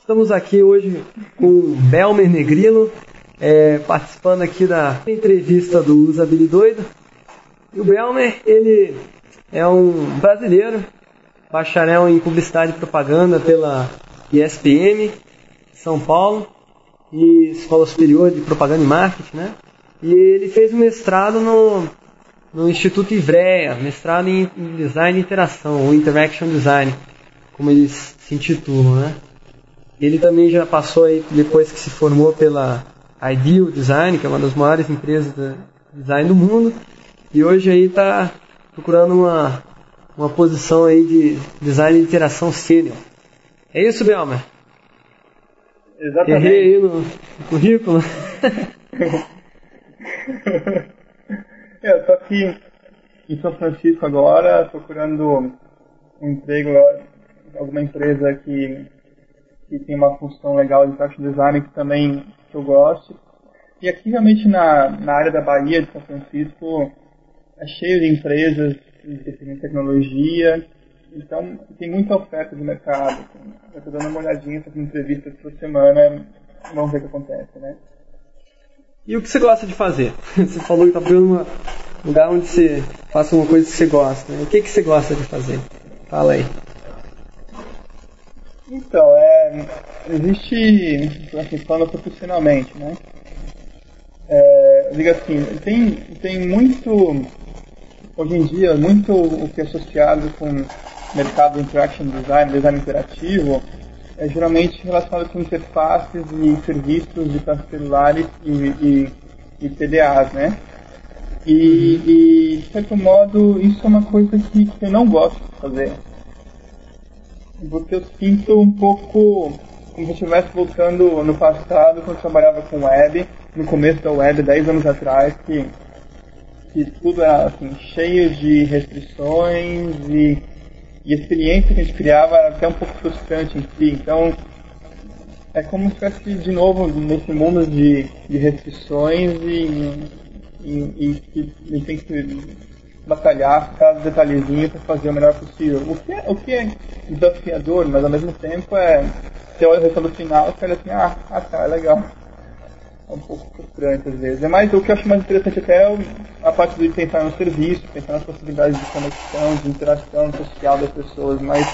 Estamos aqui hoje com Belmer Negrino, é, participando aqui da entrevista do Usabilidoido. E o Belmer, ele é um brasileiro, bacharel em Publicidade e Propaganda pela ISPM, São Paulo, e Escola Superior de Propaganda e Marketing, né? E ele fez um mestrado no, no Instituto Ivrea, mestrado em Design e Interação, ou Interaction Design, como eles se intitulam, né? Ele também já passou aí, depois que se formou pela Ideal Design, que é uma das maiores empresas de design do mundo, e hoje aí está procurando uma, uma posição aí de design de interação sênior. É isso, Belmer? Exatamente. Errei aí no, no currículo. eu estou aqui em São Francisco agora, procurando um emprego em alguma empresa que que tem uma função legal de fashion design que também que eu gosto. E aqui realmente na, na área da Bahia de São Francisco é cheio de empresas de tecnologia, então tem muita oferta de mercado. Eu estou dando uma olhadinha, fazendo entrevistas por semana, vamos ver o que acontece, né? E o que você gosta de fazer? Você falou que está procurando um lugar onde você faça uma coisa que você gosta. Né? O que, que você gosta de fazer? Fala aí. Então, é, existe, assim, falando profissionalmente, né? É, assim, tem, tem muito, hoje em dia, muito o que é associado com mercado interaction design, design interativo, é geralmente relacionado com interfaces e serviços de celulares e, e, e PDAs, né? E, e, de certo modo, isso é uma coisa que, que eu não gosto de fazer porque eu sinto um pouco como se eu estivesse voltando no passado, quando eu trabalhava com web, no começo da web, 10 anos atrás, que, que tudo era assim, cheio de restrições e, e a experiência que a gente criava era até um pouco frustrante em si. Então, é como se estivesse de novo nesse mundo de, de restrições e, e, e, e, tem que batalhar cada detalhezinho para fazer o melhor possível. O que, é, o que é desafiador, mas ao mesmo tempo é. Você olha o resultado final e fica assim, ah, ah tá, é legal. É um pouco frustrante às vezes. É o que eu acho mais interessante até é a parte de pensar no serviço, pensar nas possibilidades de conexão, de interação social das pessoas, mas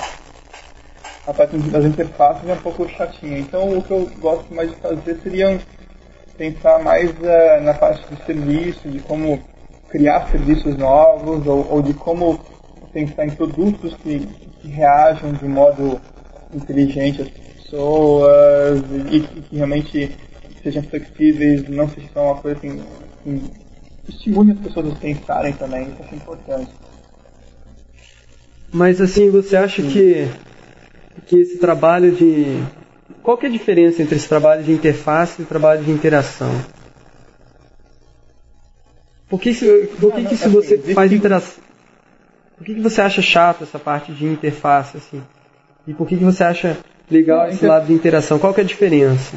a parte das interfaces é um pouco chatinha. Então o que eu gosto mais de fazer seria pensar mais uh, na parte do serviço, de como criar serviços novos ou, ou de como pensar em produtos que, que reajam de modo inteligente às pessoas e, e que realmente sejam flexíveis, não sejam uma coisa assim, assim estimule as pessoas a pensarem também, isso é importante. Mas assim, você acha que, que esse trabalho de. Qual que é a diferença entre esse trabalho de interface e o trabalho de interação? Por que, se, por que, que se você faz interação. Por que, que você acha chato essa parte de interface, assim? E por que, que você acha legal esse lado de interação? Qual que é a diferença?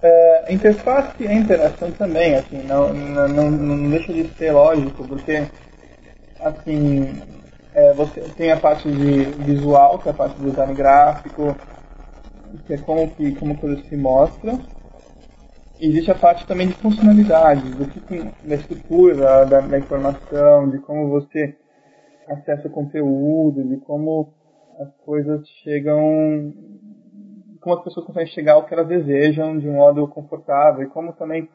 É, interface e interação também, assim, não, não, não, não deixa de ser lógico, porque, assim, é, você tem a parte de visual, que é a parte do design gráfico, que é como que como coisa se mostra, existe a parte também de funcionalidade, do que da estrutura da, da, informação, de como você acessa o conteúdo, de como as coisas chegam, como as pessoas conseguem chegar ao que elas desejam de um modo confortável e como também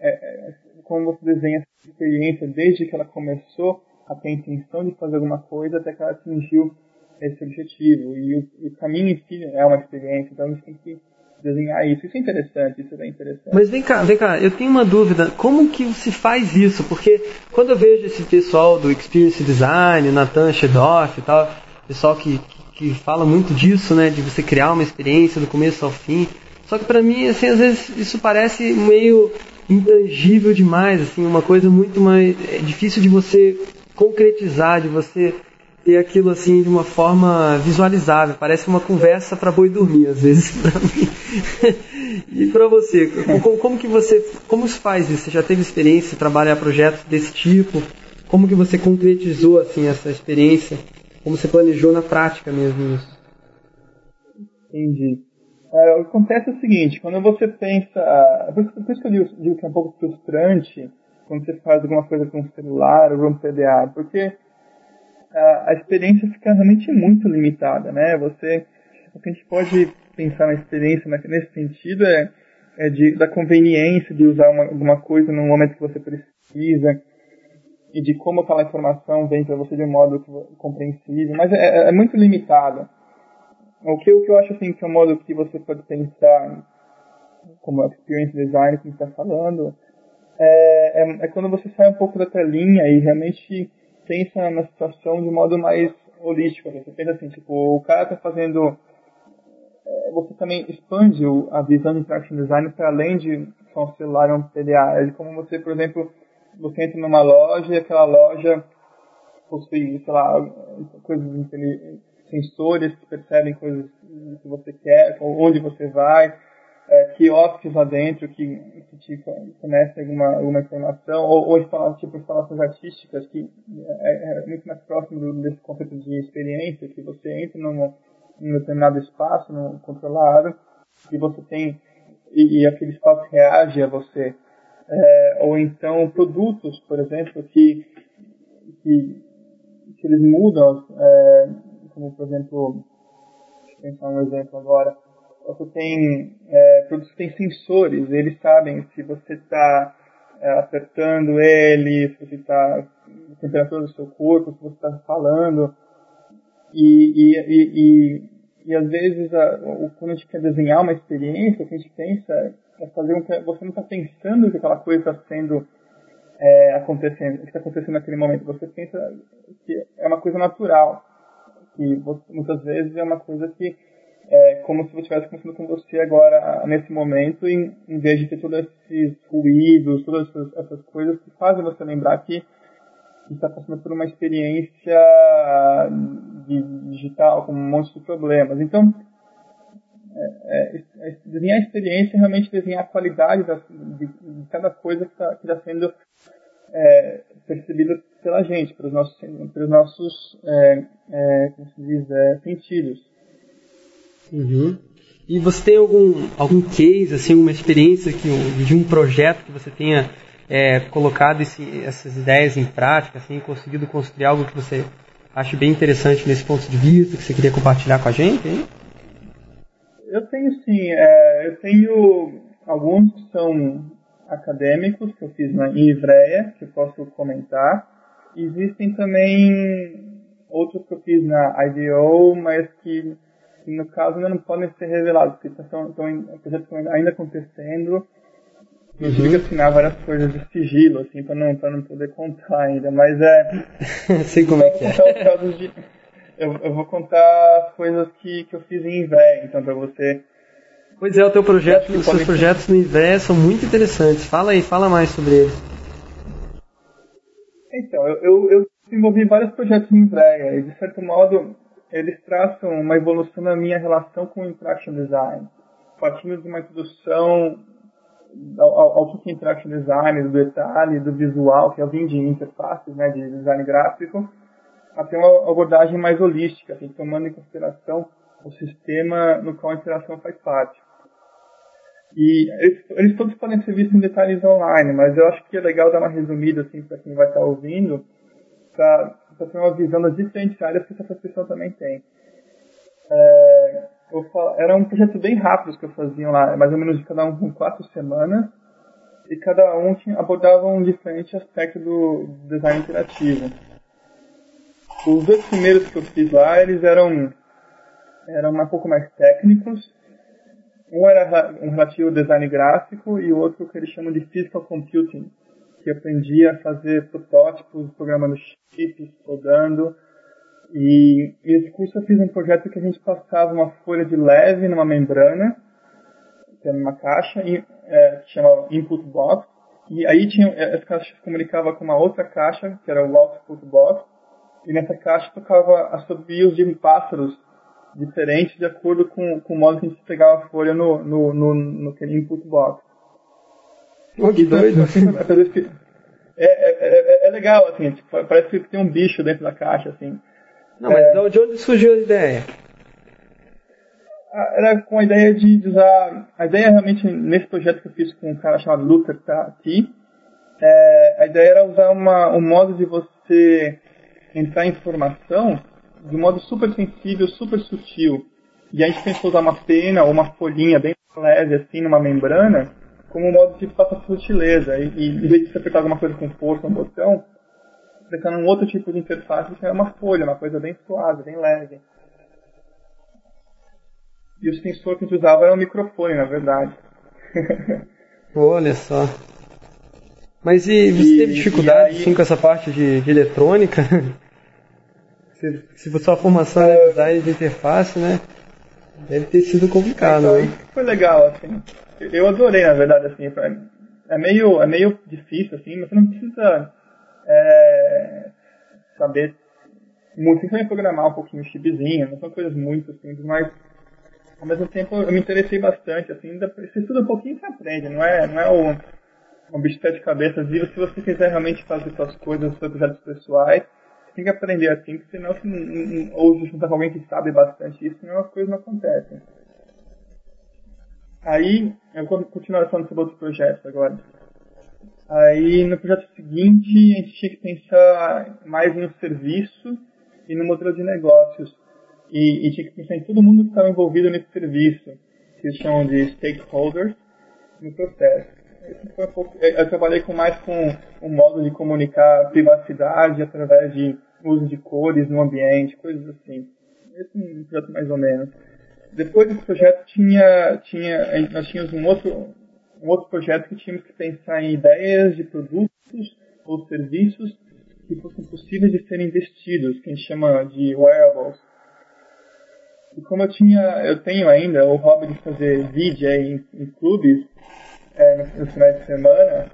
é, é, como você desenha essa experiência desde que ela começou a ter a intenção de fazer alguma coisa até que ela atingiu esse objetivo. E o, o caminho em si é uma experiência, então a gente tem que desenhar isso. Isso é interessante, isso é interessante. Mas vem cá, vem cá, eu tenho uma dúvida. Como que se faz isso? Porque quando eu vejo esse pessoal do Experience Design, Nathan Shedorf e tal, pessoal que, que fala muito disso, né, de você criar uma experiência do começo ao fim. Só que para mim, assim, às vezes isso parece meio intangível demais, assim, uma coisa muito mais é difícil de você concretizar, de você ter aquilo assim de uma forma visualizável. Parece uma conversa para boi dormir às vezes para mim. e para você, como, como, que você, como se faz isso? Você já teve experiência trabalhar projetos desse tipo? Como que você concretizou assim essa experiência? Como você planejou na prática mesmo isso? Entendi. É, o acontece é o seguinte, quando você pensa. Por isso, por isso que eu digo, que é um pouco frustrante quando você faz alguma coisa com um celular ou um PDA, porque a, a experiência fica realmente muito limitada, né? Você, o que a gente pode pensar na experiência nesse sentido é, é de, da conveniência de usar uma, alguma coisa no momento que você precisa e de como aquela informação vem para você de um modo compreensível, mas é, é muito limitado. O que, o que eu acho assim que é um modo que você pode pensar como experience design que está falando é, é, é, quando você sai um pouco da telinha e realmente pensa na situação de modo mais holístico. Você pensa assim, tipo, o cara está fazendo é, você também expande a visão de interaction design para além de só um celular ou um PDA. É como você, por exemplo, você entra numa loja e aquela loja possui, sei lá, coisas sensores que percebem coisas que você quer, onde você vai, é, quiosques lá dentro que, que te fornecem alguma, alguma informação, ou, ou instala, tipo instalações artísticas, que é, é muito mais próximo do, desse conceito de experiência, que você entra num, num determinado espaço, num controlado, e você tem, e, e aquele espaço reage a você. É, ou então produtos, por exemplo, que, que, que eles mudam, é, como por exemplo, deixa eu pensar um exemplo agora, você tem é, produtos que têm sensores, eles sabem se você está é, apertando ele, se você está a temperatura do seu corpo, se você está falando. E, e, e, e, às vezes, a, quando a gente quer desenhar uma experiência, o que a gente pensa é fazer um você não está pensando que aquela coisa está sendo é, acontecendo, que está acontecendo naquele momento. Você pensa que é uma coisa natural, que você, muitas vezes é uma coisa que é como se eu estivesse conversando com você agora, nesse momento, em, em vez de ter todos esses ruídos, todas essas, essas coisas que fazem você lembrar que está passando por uma experiência de, digital com um monte de problemas. Então, é, é, é desenhar a experiência é realmente desenhar a qualidade da, de, de, cada coisa que está tá sendo é, percebida pela gente, pelos nossos, pelos nossos é, como se diz, sentidos. Uhum. E você tem algum, algum case, assim, uma experiência que, de um projeto que você tenha é, colocado esse, essas ideias em prática, assim, conseguido construir algo que você acha bem interessante nesse ponto de vista, que você queria compartilhar com a gente? Hein? Eu tenho sim, é, eu tenho alguns que são acadêmicos que eu fiz na Ivreia, que eu posso comentar. Existem também outros que eu fiz na IDO, mas que no caso ainda não podem ser revelados, porque estão, estão, projetos estão ainda acontecendo. Eu tive que assinar várias coisas de sigilo, assim, para não, pra não poder contar ainda, mas é. Sei como é que é. De, eu, eu, vou contar as coisas que, que eu fiz em IVE, então, para você. Pois é, o teu projeto, os seus projetos no IVE são muito interessantes. Fala aí, fala mais sobre eles. Então, eu, eu, eu desenvolvi vários projetos em IVE, e de certo modo eles traçam uma evolução na minha relação com o interaction design, partindo de uma introdução ao, que é interaction design, do detalhe, do visual, que eu vim de interfaces, né, de design gráfico, até uma abordagem mais holística, assim, tomando em consideração o sistema no qual a interação faz parte. E eles, eles, todos podem ser vistos em detalhes online, mas eu acho que é legal dar uma resumida assim para quem vai estar ouvindo, para para ter uma visão das diferentes áreas que essa pessoa também tem. É, falo, era um projeto bem rápido que eu fazia lá, mais ou menos de cada um com quatro semanas, e cada um tinha, abordava um diferente aspecto do design interativo. Os dois primeiros que eu fiz lá, eles eram, eram um pouco mais técnicos. Um era um relativo ao design gráfico e o outro que eles chamam de physical computing, que aprendi a fazer protótipos, programando chips, codando. E nesse curso eu fiz um projeto que a gente passava uma folha de leve numa membrana, que era uma caixa, e, é, que chama Input Box. E aí tinha, essa caixa se comunicava com uma outra caixa, que era o Output Box. E nessa caixa tocava assobios de pássaros diferentes de acordo com, com o modo que a gente pegava a folha no, no, no, no Input Box. Pô, que doido. É, é, é, é, legal, assim, tipo, parece que tem um bicho dentro da caixa, assim. Não, mas de onde surgiu a ideia? era com a ideia de usar. A ideia realmente nesse projeto que eu fiz com um cara chamado Luther tá aqui, é, a ideia era usar uma, um modo de você entrar em informação de um modo super sensível, super sutil. E a gente pensou usar uma pena ou uma folhinha bem leve assim numa membrana como um modo de passar sutileza. E, e em vez de você apertar alguma coisa com força, um botão, apertando um outro tipo de interface, que é uma folha, uma coisa bem suave, bem leve. E o sensor que a gente usava era um microfone, na verdade. Olha só. Mas e você e, teve dificuldade aí... sim, com essa parte de, de eletrônica? se, se sua formação é design de interface, né? Deve ter sido complicado, então, né? Foi legal, assim. Eu adorei, na verdade, assim. É meio, é meio difícil, assim, mas você não precisa é, saber muito. Você tem programar um pouquinho o chipzinho, não são coisas muito simples, mas ao mesmo tempo eu me interessei bastante, assim, você estuda um pouquinho e você aprende, não é, não é o, um bicho de sete cabeças, e se você quiser realmente fazer suas coisas, seus projetos pessoais, tem que aprender assim, porque senão, se, ou se juntar com alguém que sabe bastante isso, senão as coisas não acontecem. Aí, eu vou continuar falando sobre outros projetos agora. Aí, no projeto seguinte, a gente tinha que pensar mais no serviço e no modelo de negócios e, e tinha que pensar em todo mundo que estava envolvido nesse serviço, que eles chamam de stakeholders, no processo. Pouco, eu trabalhei com mais com um modo de comunicar privacidade através de uso de cores no ambiente, coisas assim. Esse é projeto mais ou menos. Depois desse projeto tinha, tinha, nós tínhamos um outro, um outro projeto que tínhamos que pensar em ideias de produtos ou serviços que fossem possíveis de serem investidos, que a gente chama de wearables. E como eu tinha, eu tenho ainda o hobby de fazer vídeo em, em clubes é, nos, nos finais de semana,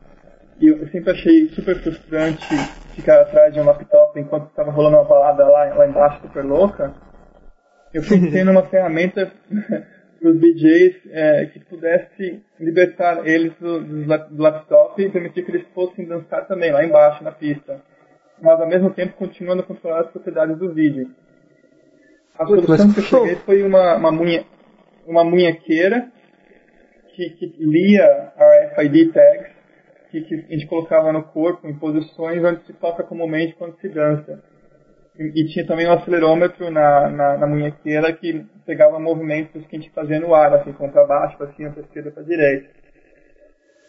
e eu sempre achei super frustrante ficar atrás de um laptop enquanto estava rolando uma balada lá, lá embaixo super louca. Eu pensei numa ferramenta para os DJs é, que pudesse libertar eles do, do, laptop e permitir que eles fossem dançar também lá embaixo na pista, mas ao mesmo tempo continuando a controlar as propriedades do vídeo. A solução que eu cheguei foi uma, uma, munhe, uma munhequeira que, que lia RFID tags que, que, a gente colocava no corpo em posições onde se toca comumente quando se dança. E, e tinha também um acelerômetro na, na, na, munhequeira que pegava movimentos que a gente fazia no ar, assim, para baixo, para cima, para esquerda, para direita.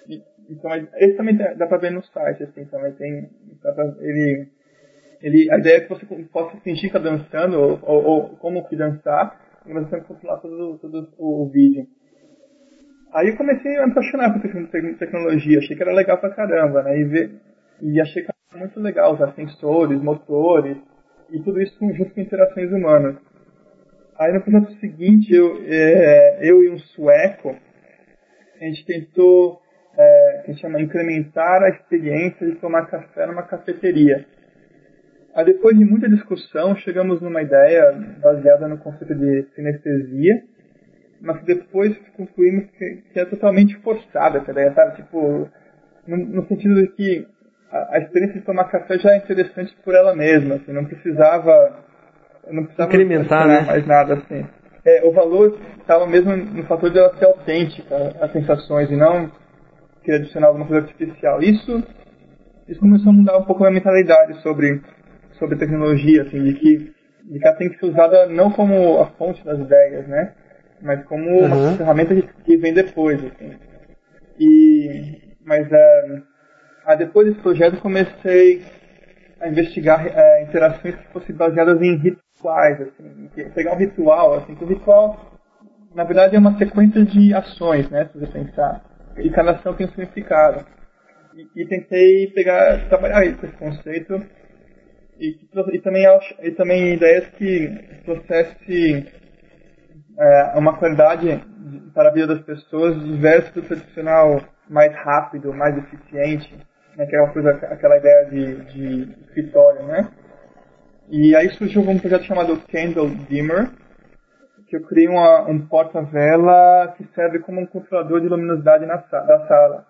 E, então, esse também dá para ver no site, assim, também tem, pra, ele ele, a ideia é que você possa fingir que está dançando, ou, ou, ou, como que dançar, e você tem que controlar todo, todo o vídeo. Aí eu comecei a me apaixonar por tecnologia, achei que era legal pra caramba, né? E, ver, e achei que era muito legal usar sensores, motores, e tudo isso junto com interações humanas. Aí no projeto seguinte, eu, é, eu e um sueco, a gente tentou, é, a gente chama incrementar a experiência de tomar café numa cafeteria. Aí depois de muita discussão, chegamos numa ideia baseada no conceito de sinestesia, mas depois concluímos que, que é totalmente forçada essa ideia, sabe? Tipo, no, no sentido de que a, a, experiência de tomar café já é interessante por ela mesma, assim, não precisava não precisava incrementar né? mais nada assim. É, o valor estava mesmo no fator de ela ser autêntica, as sensações, e não querer adicionar alguma coisa artificial. Isso, isso começou a mudar um pouco a minha mentalidade sobre sobre tecnologia, assim, de que, de que ela tem que ser usada não como a fonte das ideias, né? Mas como uhum. uma ferramenta que, vem depois, assim. E, mas uh, depois desse projeto comecei a investigar uh, interações que fossem baseadas em rituais, assim, pegar um ritual, assim, que o ritual, na verdade, é uma sequência de ações, né, se você pensar. E cada ação tem um significado. E, e tentei pegar, trabalhar esse conceito e, e, também, e também ideias que trouxesse é, uma qualidade para a vida das pessoas diversa do tradicional mais rápido, mais eficiente, né, que é uma coisa, aquela ideia de, de escritório, né? E aí surgiu um projeto chamado Candle Dimmer, que eu criei uma, um porta-vela que serve como um controlador de luminosidade na, da sala.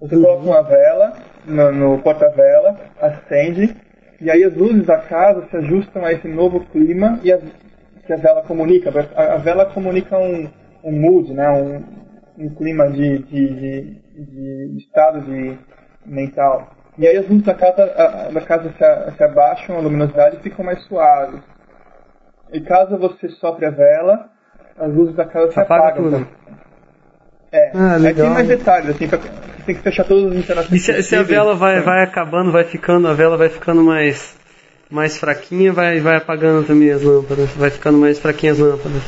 Você coloca uma vela no, no porta-vela, acende, e aí as luzes da casa se ajustam a esse novo clima e as, que a vela comunica. A, a vela comunica um, um mood, né? um, um clima de, de, de, de estado de mental. E aí as luzes da casa, a, da casa se, se abaixam, a luminosidade ficam mais suaves. E caso você sopre a vela, as luzes da casa se Apaga apagam. tudo. É, Ah, legal. tem mais detalhes, assim, pra, você tem que fechar todas as interações. E se, se a vela vai, vai acabando, vai ficando, a vela vai ficando mais, mais fraquinha, vai, vai apagando também as lâmpadas. Vai ficando mais fraquinha as lâmpadas.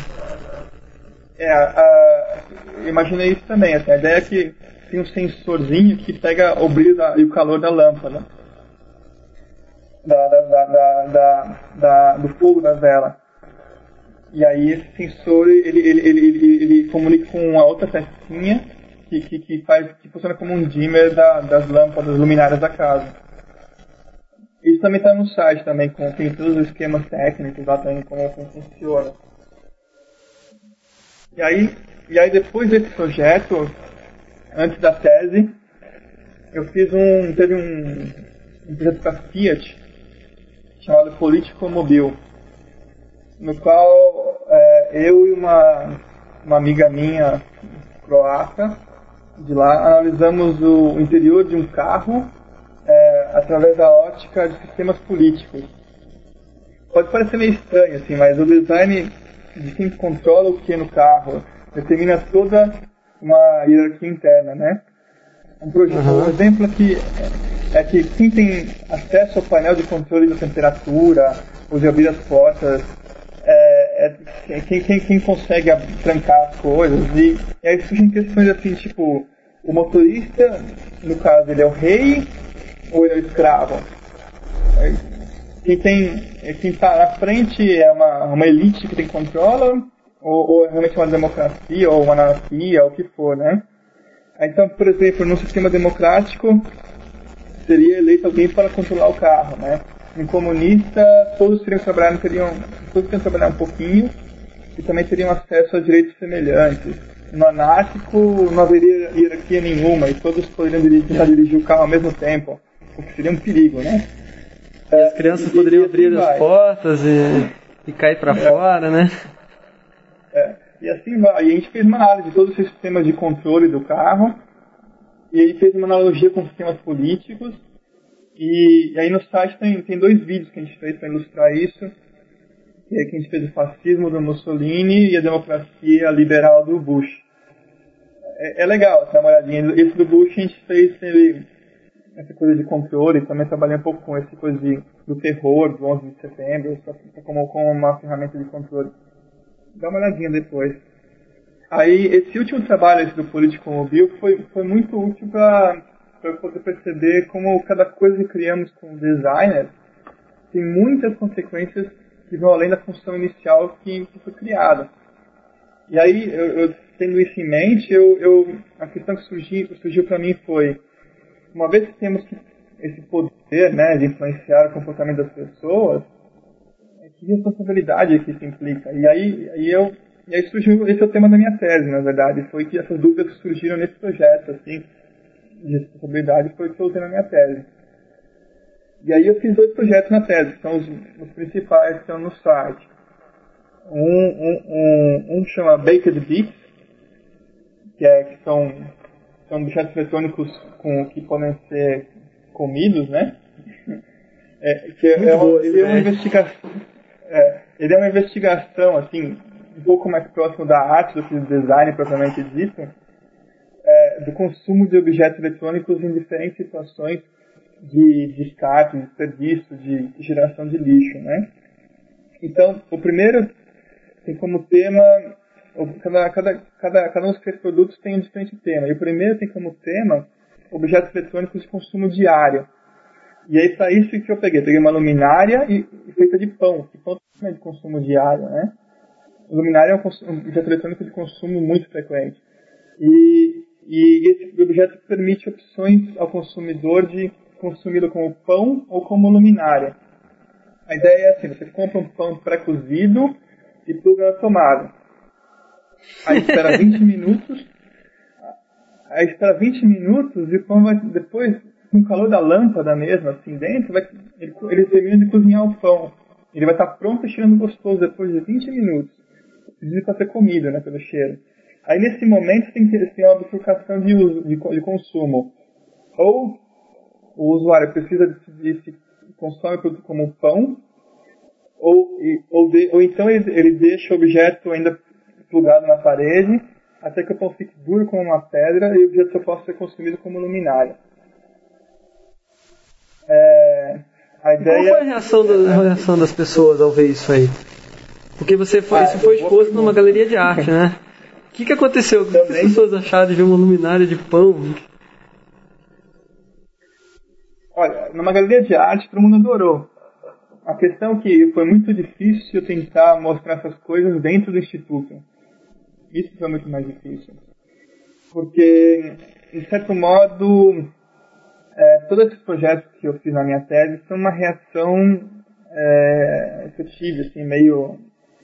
É, a, imaginei isso também, assim, a ideia é que tem um sensorzinho que pega o brilho da- e o calor da lâmpada. Da, da, da, do fogo da vela. E aí esse sensor, ele, ele, ele, ele, comunica com uma outra pecinha que, que, que, faz, que funciona como um dimmer da, das lâmpadas luminárias da casa. Também está no site também, com, tem todos os esquemas técnicos lá também, como, como funciona. E aí, e aí depois desse projeto, antes da tese, eu fiz um, teve um, um projeto para Fiat chamado Político Mobil, no qual é, eu e uma, uma amiga minha croata de lá analisamos o interior de um carro é, através da ótica de sistemas políticos. Pode parecer meio estranho, assim, mas o design de quem controla o que no carro determina toda uma hierarquia interna, né? Um, projeto, Uhum. um exemplo aqui é que quem tem acesso ao painel de controle da temperatura, ou de abrir as portas, é, é quem, quem, quem consegue trancar as coisas. E, e aí surgem questões assim, tipo, o motorista, no caso, ele é o rei é o escravo? Quem tem, quem está na frente é uma, uma elite que tem controla, ou, ou é realmente uma democracia, ou uma anarquia, ou o que for, né? Então, por exemplo, num sistema democrático, seria eleito alguém para controlar o carro, né? Em comunista, todos teriam que trabalhar, teriam, todos teriam que trabalhar um pouquinho e também teriam acesso a direitos semelhantes. No anárquico, não haveria hierarquia nenhuma e todos poderiam dirigir, dirigir o carro ao mesmo tempo, o que seria um perigo, né? As crianças E- poderiam e assim abrir as vai. portas e, e cair pra fora, né? É, e assim vai. E a gente fez uma análise de todos os sistemas de controle do carro. E aí fez uma analogia com sistemas políticos. E, e aí no site tem, tem dois vídeos que a gente fez para ilustrar isso. E aí que a gente fez o fascismo do Mussolini e a democracia liberal do Bush. É, é legal, dá uma olhadinha. Esse do Bush a gente fez ele, essa coisa de controle, também trabalhei um pouco com essa coisa de, do terror do 11 de setembro, só como, como uma ferramenta de controle dá uma olhadinha depois. Aí, esse último trabalho esse do Político Mobil foi, foi muito útil para eu poder perceber como cada coisa que criamos como designer tem muitas consequências que vão além da função inicial que, que foi criada. E aí, eu, eu tendo isso em mente, eu, eu, a questão que surgiu, surgiu para mim foi, uma vez que temos esse poder né, de influenciar o comportamento das pessoas, que responsabilidade que isso implica. E aí, aí eu, e aí surgiu, esse é o tema da minha tese, na verdade, foi que essas dúvidas surgiram nesse projeto, assim, de responsabilidade, foi o que eu usei na minha tese. E aí eu fiz dois projetos na tese, que são os, os principais que estão no site. Um, um, um, um chama Baked Beats, que, é, que são, são objetos eletrônicos com, que podem ser comidos, né? É, que é, é uma, ele é uma investigação, é, ele é uma investigação assim um pouco mais próximo da arte do que do design propriamente dito, é, do consumo de objetos eletrônicos em diferentes situações de descarte, de desperdício, de geração de lixo, né? Então, o primeiro tem como tema cada, cada, cada, cada um dos três produtos tem um diferente tema. E o primeiro tem como tema objetos eletrônicos de consumo diário. E aí, para isso que eu peguei, peguei uma luminária e, e feita de pão, que pão também é de consumo diário, né? Luminária é um, um objeto eletrônico de consumo muito frequente. E, e esse objeto permite opções ao consumidor de consumi-lo como pão ou como luminária. A ideia é assim, você compra um pão pré-cozido e pluga na tomada. Aí espera 20 minutos, aí espera 20 minutos e o pão vai depois, com o calor da lâmpada mesmo, assim dentro, vai, ele, ele termina de cozinhar o pão. ele vai estar pronto e cheirando gostoso depois de 20 minutos. Precisa para ser comido, né, pelo cheiro. Aí nesse momento tem que ter uma bifurcação de uso, de, de consumo. Ou o usuário precisa decidir se consome o produto como pão, ou, ou, de, ou então ele, ele deixa o objeto ainda plugado na parede, até que o pão fique duro como uma pedra e o objeto só possa ser consumido como luminária. É, a ideia... Qual foi a reação, da, a reação das pessoas ao ver isso aí? Porque você foi, ah, isso foi exposto numa galeria de arte, né? O que, que aconteceu? O que as pessoas acharam de ver uma luminária de pão? Olha, numa galeria de arte todo mundo adorou. A questão é que foi muito difícil tentar mostrar essas coisas dentro do instituto. Isso foi muito mais difícil. Porque, de certo modo, é, todos esses projetos que eu fiz na minha tese são uma reação é, que eu tive, assim, meio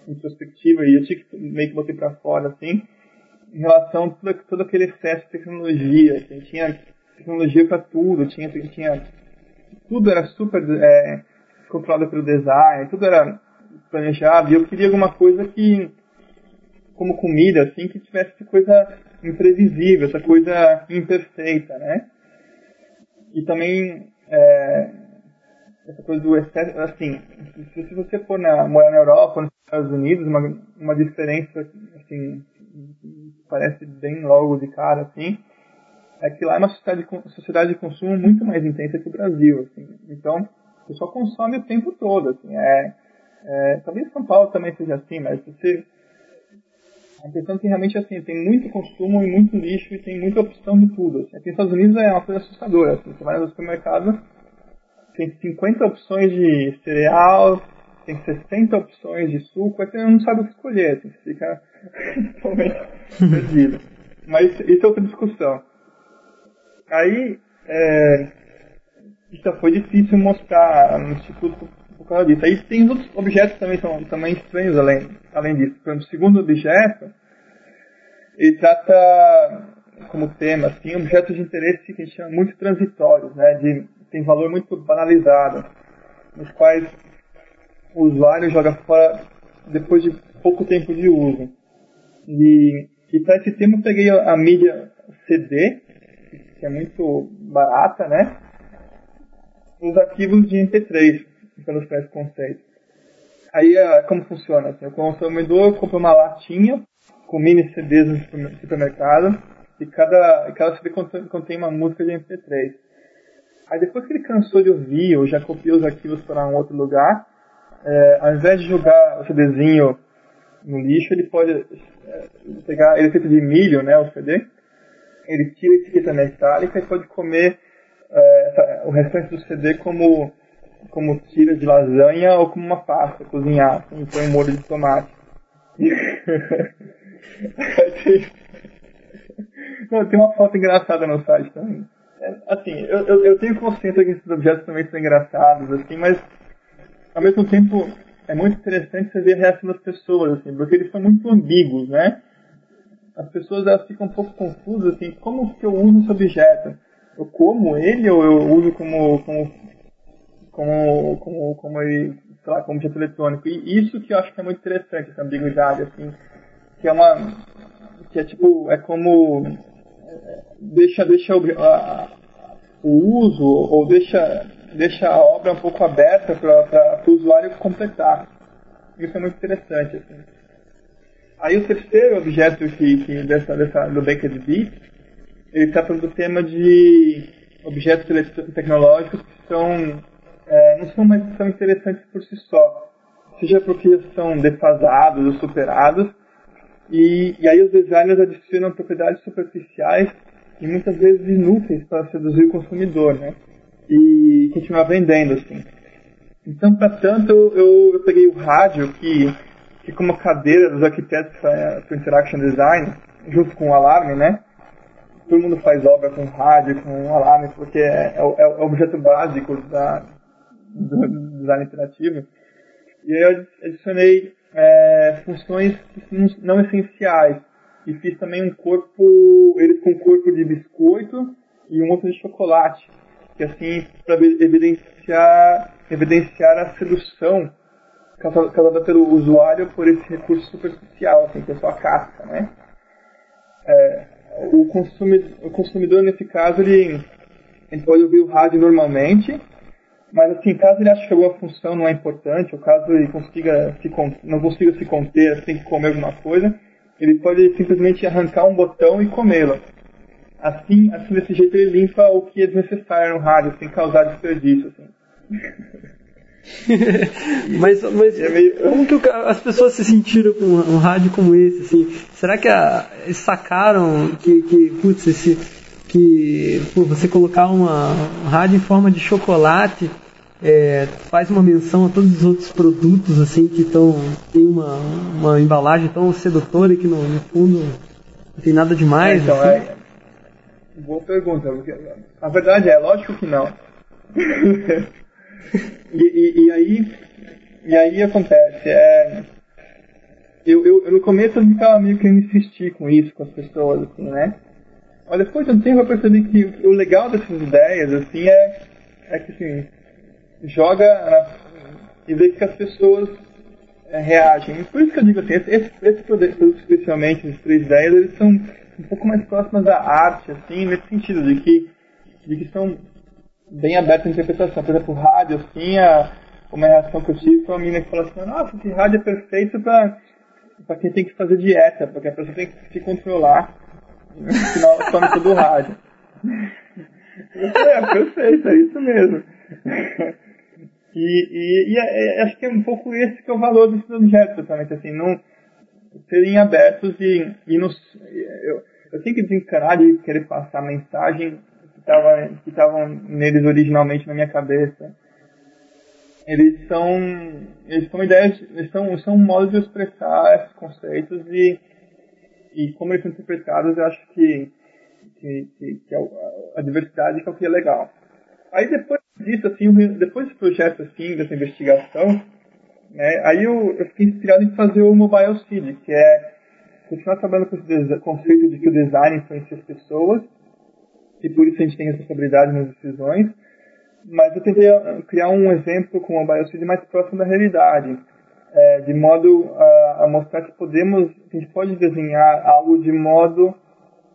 introspectiva, e eu tive que meio que botar para fora, assim, em relação a todo, todo aquele excesso de tecnologia. Assim, tinha tecnologia para tudo, tinha, tinha tudo era super é, controlado pelo design, tudo era planejado, e eu queria alguma coisa que, como comida, assim, que tivesse coisa imprevisível, essa coisa imperfeita, né? E também, é, essa coisa do excesso, assim, se, se você for na, morar na Europa ou nos Estados Unidos, uma, uma diferença, assim, parece bem logo de cara, assim, é que lá é uma sociedade, sociedade de consumo muito mais intensa que o Brasil, assim. Então, o pessoal consome o tempo todo, assim. É, é, talvez São Paulo também seja assim, mas você... A questão é que realmente, assim, tem muito consumo e muito lixo e tem muita opção de tudo. Assim. Aqui nos Estados Unidos é uma coisa assustadora, assim. Você vai no supermercado, tem 50 opções de cereal, tem 60 opções de suco, aí você não sabe o que escolher, assim, você fica totalmente perdido. Mas isso é outra discussão. Aí, é, já foi difícil mostrar no Instituto causa disso. Aí tem outros objetos também são também estranhos além, além disso. Por exemplo, o segundo objeto, ele trata como tema, assim, objetos de interesse que a gente chama muito transitórios, né, de, tem valor muito banalizado, nos quais o usuário joga fora depois de pouco tempo de uso. E, e para esse tema eu peguei a, a mídia CD, que é muito barata, né? Os arquivos de MP3, pelos três conceitos. Aí, ah, como funciona? Assim, o consumidor compra uma latinha com mini CDs no supermercado e cada, cada CD contém uma música de MP3. Aí depois que ele cansou de ouvir ou já copiou os arquivos para um outro lugar, é, ao invés de jogar o CDzinho no lixo, ele pode é, pegar, ele é feito de milho, né, o CD, ele tira a etiqueta metálica e pode comer é, o restante do CD como, como tira de lasanha ou como uma pasta, cozinhar, assim, põe um molho de tomate. Não, tem uma foto engraçada no site também. É, assim, eu, eu, eu, tenho consciência que esses objetos também são engraçados, assim, mas ao mesmo tempo é muito interessante você ver a reação das pessoas, assim, porque eles são muito ambíguos, né? as pessoas elas ficam um pouco confusas, assim, como que eu uso esse objeto? Eu como ele ou eu uso como, como, como, como, como, sei lá, como objeto eletrônico? E isso que eu acho que é muito interessante, essa ambiguidade, assim, que é uma, que é tipo, é como, é, deixa, deixa o, a, o uso ou deixa, deixa a obra um pouco aberta para o usuário completar. Isso é muito interessante, assim. Aí o terceiro objeto que, que dessa, dessa, do Baked Beat, ele trata do tema de objetos tecnológicos que são, é, não são mais tão interessantes por si só. Seja porque são defasados ou superados, e, e aí os designers adicionam propriedades superficiais e muitas vezes inúteis para seduzir o consumidor, né? E continuar vendendo, assim. Então, para tanto, eu, eu peguei o rádio que que como cadeira dos arquitetos para o Interaction Design, junto com o alarme, né? Todo mundo faz obra com rádio, com alarme, porque é, é, é o objeto básico da, do design interativo. E eu adicionei é, funções não essenciais. E fiz também um corpo, eles com um corpo de biscoito e um outro de chocolate. Que assim, para evidenciar, evidenciar a sedução causada pelo usuário por esse recurso superficial, assim, que é só a casca, né? É, o, consumidor, o consumidor, nesse caso, ele, ele pode ouvir o rádio normalmente, mas assim, caso ele ache que alguma função não é importante, ou caso ele consiga se, não consiga se conter, tem que comer alguma coisa, ele pode simplesmente arrancar um botão e comê-lo. Assim, assim, desse jeito ele limpa o que é desnecessário no rádio, sem causar desperdício. Assim. mas mas é meio... como que as pessoas se sentiram com um rádio como esse? Assim? Será que a, eles sacaram que, que putz, esse, que pô, você colocar uma, um rádio em forma de chocolate é, faz uma menção a todos os outros produtos assim que estão tem uma, uma embalagem tão sedutora que no, no fundo não tem nada demais. É, então, assim. é, boa pergunta. Porque, a verdade é, lógico que não. e, e, e, aí e aí acontece. É, eu, eu, no começo eu ficava meio que insistir com isso com as pessoas, assim, né? Mas depois de um tempo eu percebi que o legal dessas ideias, assim, é, é que assim, joga e vê que as pessoas é, reagem. Por isso que eu digo assim, esses esse produtos, especialmente, esses três ideias, eles são um pouco mais próximas da arte, assim, nesse sentido, de que, de que são bem abertas à interpretação. Por exemplo, o rádio, assim, a, uma reação que eu tive foi uma menina que falou assim, nossa, esse rádio é perfeito para para quem tem que fazer dieta, porque a pessoa tem que se controlar, no final come todo o rádio. É, perfeito, é isso mesmo. E, e, e, é, é, acho que é um pouco esse que é o valor desses objetos, totalmente assim, não serem abertos e, e nos, eu, eu tenho que desencarar de querer passar a mensagem que estava que estavam neles originalmente na minha cabeça. Eles são eles são ideias, eles são, são um modo de expressar esses conceitos e e como eles são interpretados, eu acho que que, que, que é a diversidade é o que é legal. Aí depois disso, assim, depois desse projeto, assim, dessa investigação, né, aí eu, eu fiquei inspirado em fazer o Mobile Seed, que é continuar trabalhando com esse conceito de que o design influencia as pessoas, e por isso a gente tem responsabilidade nas decisões, mas eu tentei ah, criar um exemplo com o Mobile Seed mais próximo da realidade, é, de modo a, a, mostrar que podemos, a gente pode desenhar algo de modo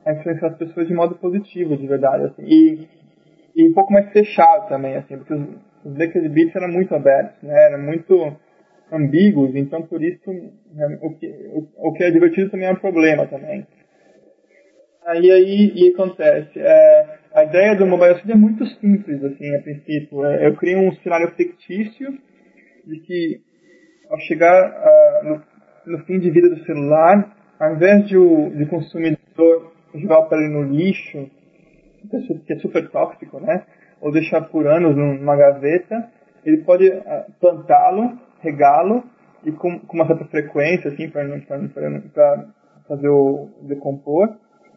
a influenciar as pessoas de modo positivo, de verdade, assim, e e um pouco mais fechado também, assim, porque os, os Lakers Beats eram muito abertos, né, eram muito ambíguos, então por isso né, o, que, o, o, que é divertido também é um problema também. Aí aí e acontece, é, a ideia do Mobile Studio é muito simples, assim, a princípio. É, eu criei um cenário fictício de que ao chegar uh, no, no, fim de vida do celular, ao invés de o de consumidor jogar o aparelho no lixo que é super tóxico, né? Ou deixar por anos numa gaveta, ele pode ah, plantá-lo, regá-lo e com, com, uma certa frequência, assim, para fazer o decompor.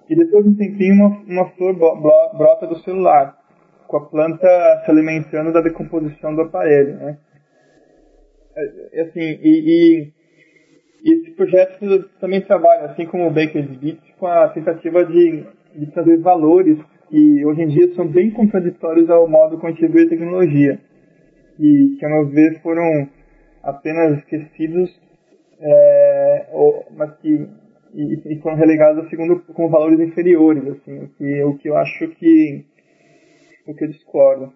E depois de um tempinho, uma, uma flor brota do celular, com a planta se alimentando da decomposição do aparelho, né? É, é assim, e, e, e esse projeto também trabalha, assim como o Baker's Beats, com a tentativa de, de trazer valores que hoje em dia são bem contraditórios ao modo como a a tecnologia. E que, a meu ver, foram apenas esquecidos, é, ou, mas que e, e, foram relegados ao segundo com valores inferiores, assim, o que, o que eu acho que o que eu discordo.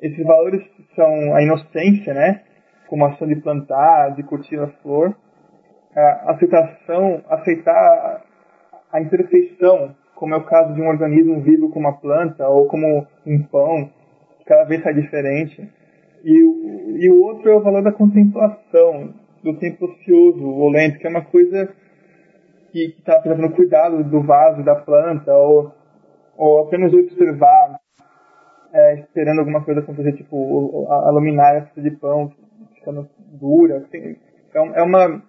Esses valores são a inocência, né, como a ação de plantar, de curtir a flor, a aceitação, aceitar a imperfeição como é o caso de um organismo vivo como uma planta ou como um pão, cada vez sai diferente. E, e o outro é o valor da contemplação, do tempo ocioso ou lento, que é uma coisa que está trazendo cuidado do vaso, da planta, ou, ou apenas observar, é, esperando alguma coisa acontecer, tipo a, a luminária de pão ficando dura. Assim, então, é uma,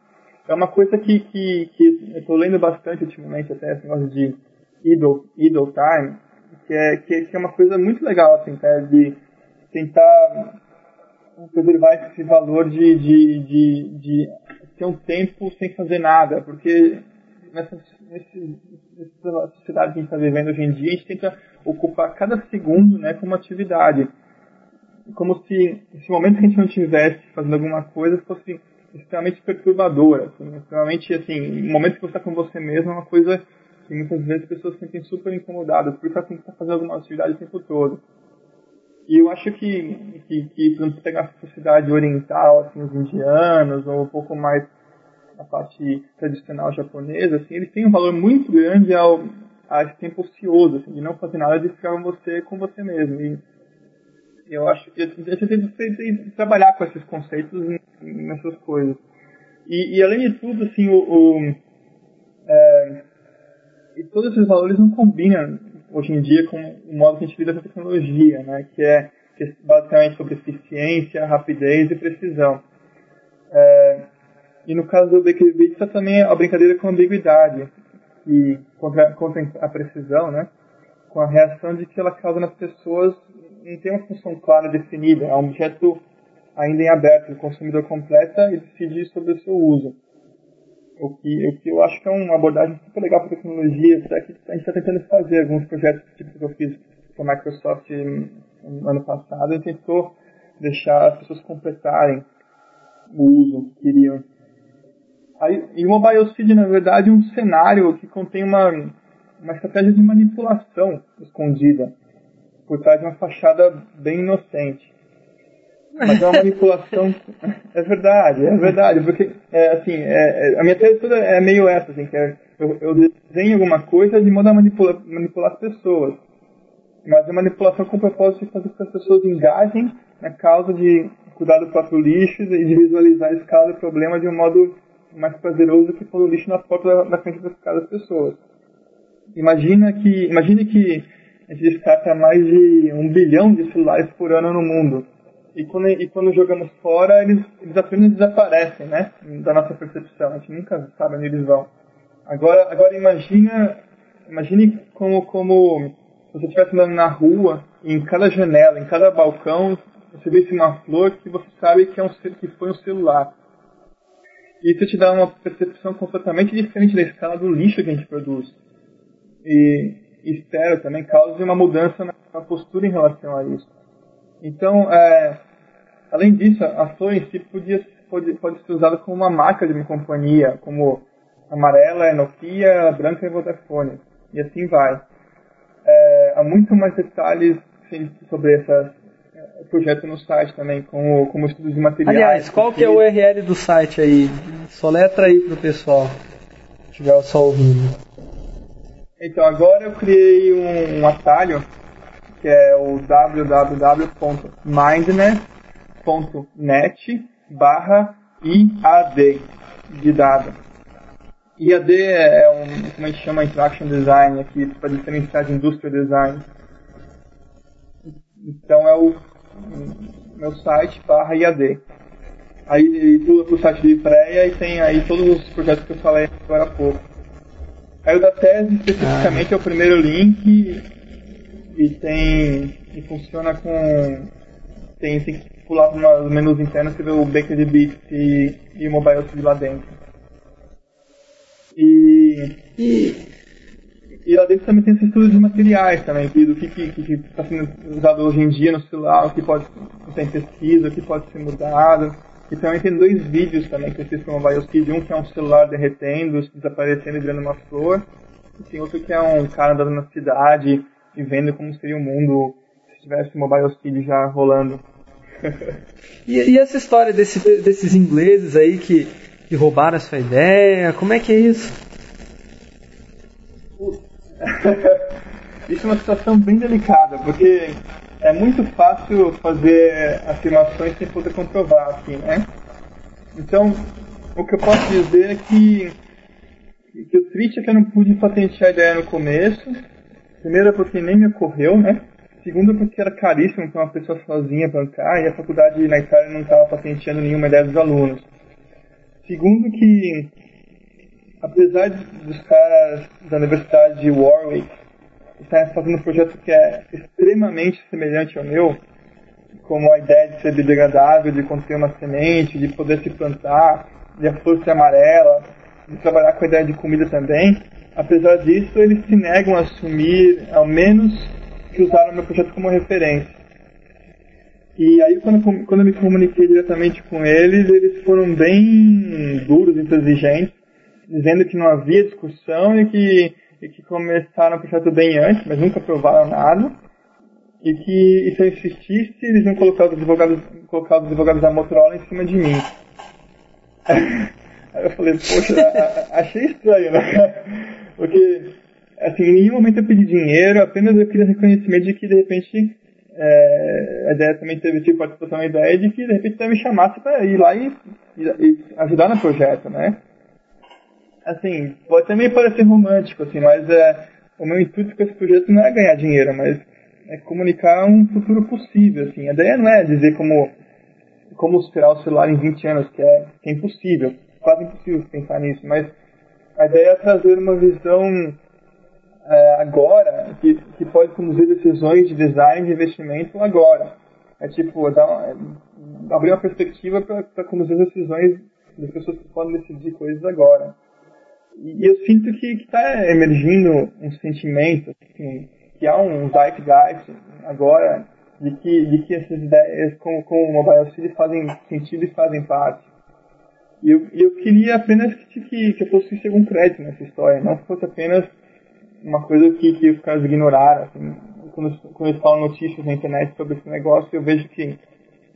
é uma coisa que, que, que eu estou lendo bastante ultimamente, até esse negócio de idle, idle time, que é, que, é uma coisa muito legal, assim, né, de tentar preservar esse valor de, de, de, de ter um tempo sem fazer nada, porque nessa, nessa sociedade que a gente está vivendo hoje em dia, a gente tenta ocupar cada segundo né, com uma atividade. como se esse momento que a gente não tivesse fazendo alguma coisa fosse extremamente perturbador, assim, extremamente, assim, o momento que você está com você mesmo é uma coisa que muitas vezes as pessoas se sentem super incomodadas, por isso elas têm que estar fazendo alguma atividade o tempo todo. E eu acho que, que, que por exemplo, pegar a sociedade oriental, assim, os indianos, ou um pouco mais a parte tradicional japonesa, assim, eles têm um valor muito grande ao, a esse tempo ocioso, assim, de não fazer nada, de ficar você com você mesmo. E eu acho que gente tem que trabalhar com esses conceitos nessas coisas. E, e além de tudo, assim, o, o é, e todos esses valores não combinam hoje em dia com o modo que a gente lida com a tecnologia, né? Que é, que é basicamente sobre eficiência, rapidez e precisão. É, e no caso do Baker Beats, também a brincadeira com ambiguidade e contra, contra a precisão, né? Com a reação de que ela causa nas pessoas não tem uma função clara definida, é um objeto ainda em aberto, o consumidor completa e decide sobre o seu uso. O que, o que eu acho que é uma abordagem super legal para tecnologia, até que a gente está tentando fazer alguns projetos tipo que eu fiz com a Microsoft no ano passado, gente tentou deixar as pessoas completarem o uso que queriam. Aí, e o Mobile Seed, na verdade, é um cenário que contém uma, uma estratégia de manipulação escondida por trás de uma fachada bem inocente. Mas é uma manipulação. é verdade, é verdade. Porque, é, assim, é, é, a minha tese toda é meio essa, assim, que é, eu, eu desenho alguma coisa de modo a manipular, manipular as pessoas. Mas é manipulação com o propósito de fazer com que as pessoas engajem na causa de cuidar do próprio lixo e de visualizar a escala do problema de um modo mais prazeroso do que pôr o lixo na porta da, da frente das casas das pessoas. Imagina que, imagine que a gente descarta mais de um bilhão de celulares por ano no mundo. E quando, e quando jogamos fora, eles, eles apenas desaparecem, né? Da nossa percepção. A gente nunca sabe onde eles vão. Agora, agora imagina, imagine como, como você estivesse andando na rua e em cada janela, em cada balcão, você visse uma flor que você sabe que, é um, que foi um celular. E isso te dá uma percepção completamente diferente da escala do lixo que a gente produz. E, espero também cause uma mudança na postura em relação a isso. Então, é, além disso, a flor em si podia, pode, pode ser usada como uma marca de uma companhia, como amarela é Nokia, branca é Vodafone, e assim vai. É, há muito mais detalhes sobre esse é, projeto no site também, como, como estudos de materiais. Aliás, qual que é o URL do site aí? Soletra aí pro pessoal, se tiver só ouvindo. Então, agora eu criei um, um atalho, que é o www.mindness.net barra IAD, de dado. IAD é um, como a gente chama, Interaction Design aqui, para diferenciar de Industrial Design. Então é o meu site barra IAD. Aí pula para o site de Freia e tem aí todos os projetos que eu falei agora há pouco. Aí o da tese especificamente ah. é o primeiro link e tem. e funciona com. Tem, tem que pular para os menus internos e ver o Baker de Bits e, e o Mobile Feed lá dentro. E, e, lá dentro também tem esse estudo de materiais também, do que está sendo usado hoje em dia no celular, o que pode ser pesquisa, o que pode ser mudado. E também tem dois vídeos também que eu fiz com o BioSkid. Um que é um celular derretendo, desaparecendo e virando uma flor. E tem outro que é um cara andando na cidade e vendo como seria o mundo se tivesse uma BioSkid já rolando. e, e, essa história desse, desses ingleses aí que, que roubaram a sua ideia, como é que é isso? isso é uma situação bem delicada, porque é muito fácil fazer afirmações sem poder comprovar, assim, né? Então, o que eu posso dizer é que, que o triste é que eu não pude patentear a ideia no começo. Primeiro, porque nem me ocorreu, né? Segundo, porque era caríssimo para uma pessoa sozinha bancar e a faculdade na Itália não estava patenteando nenhuma ideia dos alunos. Segundo, que apesar dos caras da Universidade de Warwick está fazendo um projeto que é extremamente semelhante ao meu, como a ideia de ser biodegradável, de conter uma semente, de poder se plantar, de a flor ser amarela, de trabalhar com a ideia de comida também. Apesar disso, eles se negam a assumir, ao menos, que usaram meu projeto como referência. E aí, quando, quando eu me comuniquei diretamente com eles, eles foram bem duros, intransigentes, dizendo que não havia discussão e que, e que começaram o projeto bem antes, mas nunca provaram nada. E que e se eu insistisse, eles iam colocar os advogados, colocar os advogados da Motorola em cima de mim. Aí eu falei, poxa, achei estranho, né? Porque, assim, em nenhum momento eu pedi dinheiro, apenas eu queria reconhecimento de que, de repente, é, a ideia também teve tipo participação na ideia de que de repente você me chamasse para ir lá e, e, e, ajudar no projeto, né? Assim, pode também parecer romântico, assim, mas é, o meu intuito com esse projeto não é ganhar dinheiro, mas é comunicar um futuro possível, assim. A ideia não é dizer como como superar o celular em 20 anos, que é, que é impossível, quase impossível pensar nisso, mas a ideia é trazer uma visão é, agora que, que pode conduzir decisões de design de investimento agora. É tipo, dar uma, é, abrir uma perspectiva para conduzir decisões das pessoas que podem decidir coisas agora. E, eu sinto que está emergindo um sentimento, assim, que há um zeitgeist agora de que, de que essas ideias com, com o Mobile City fazem sentido e fazem parte. E eu, eu queria apenas que, que, que eu fosse algum crédito nessa história, não fosse apenas uma coisa que, que os caras ignoraram. Assim, quando, quando eles falam notícias na internet sobre esse negócio, eu vejo que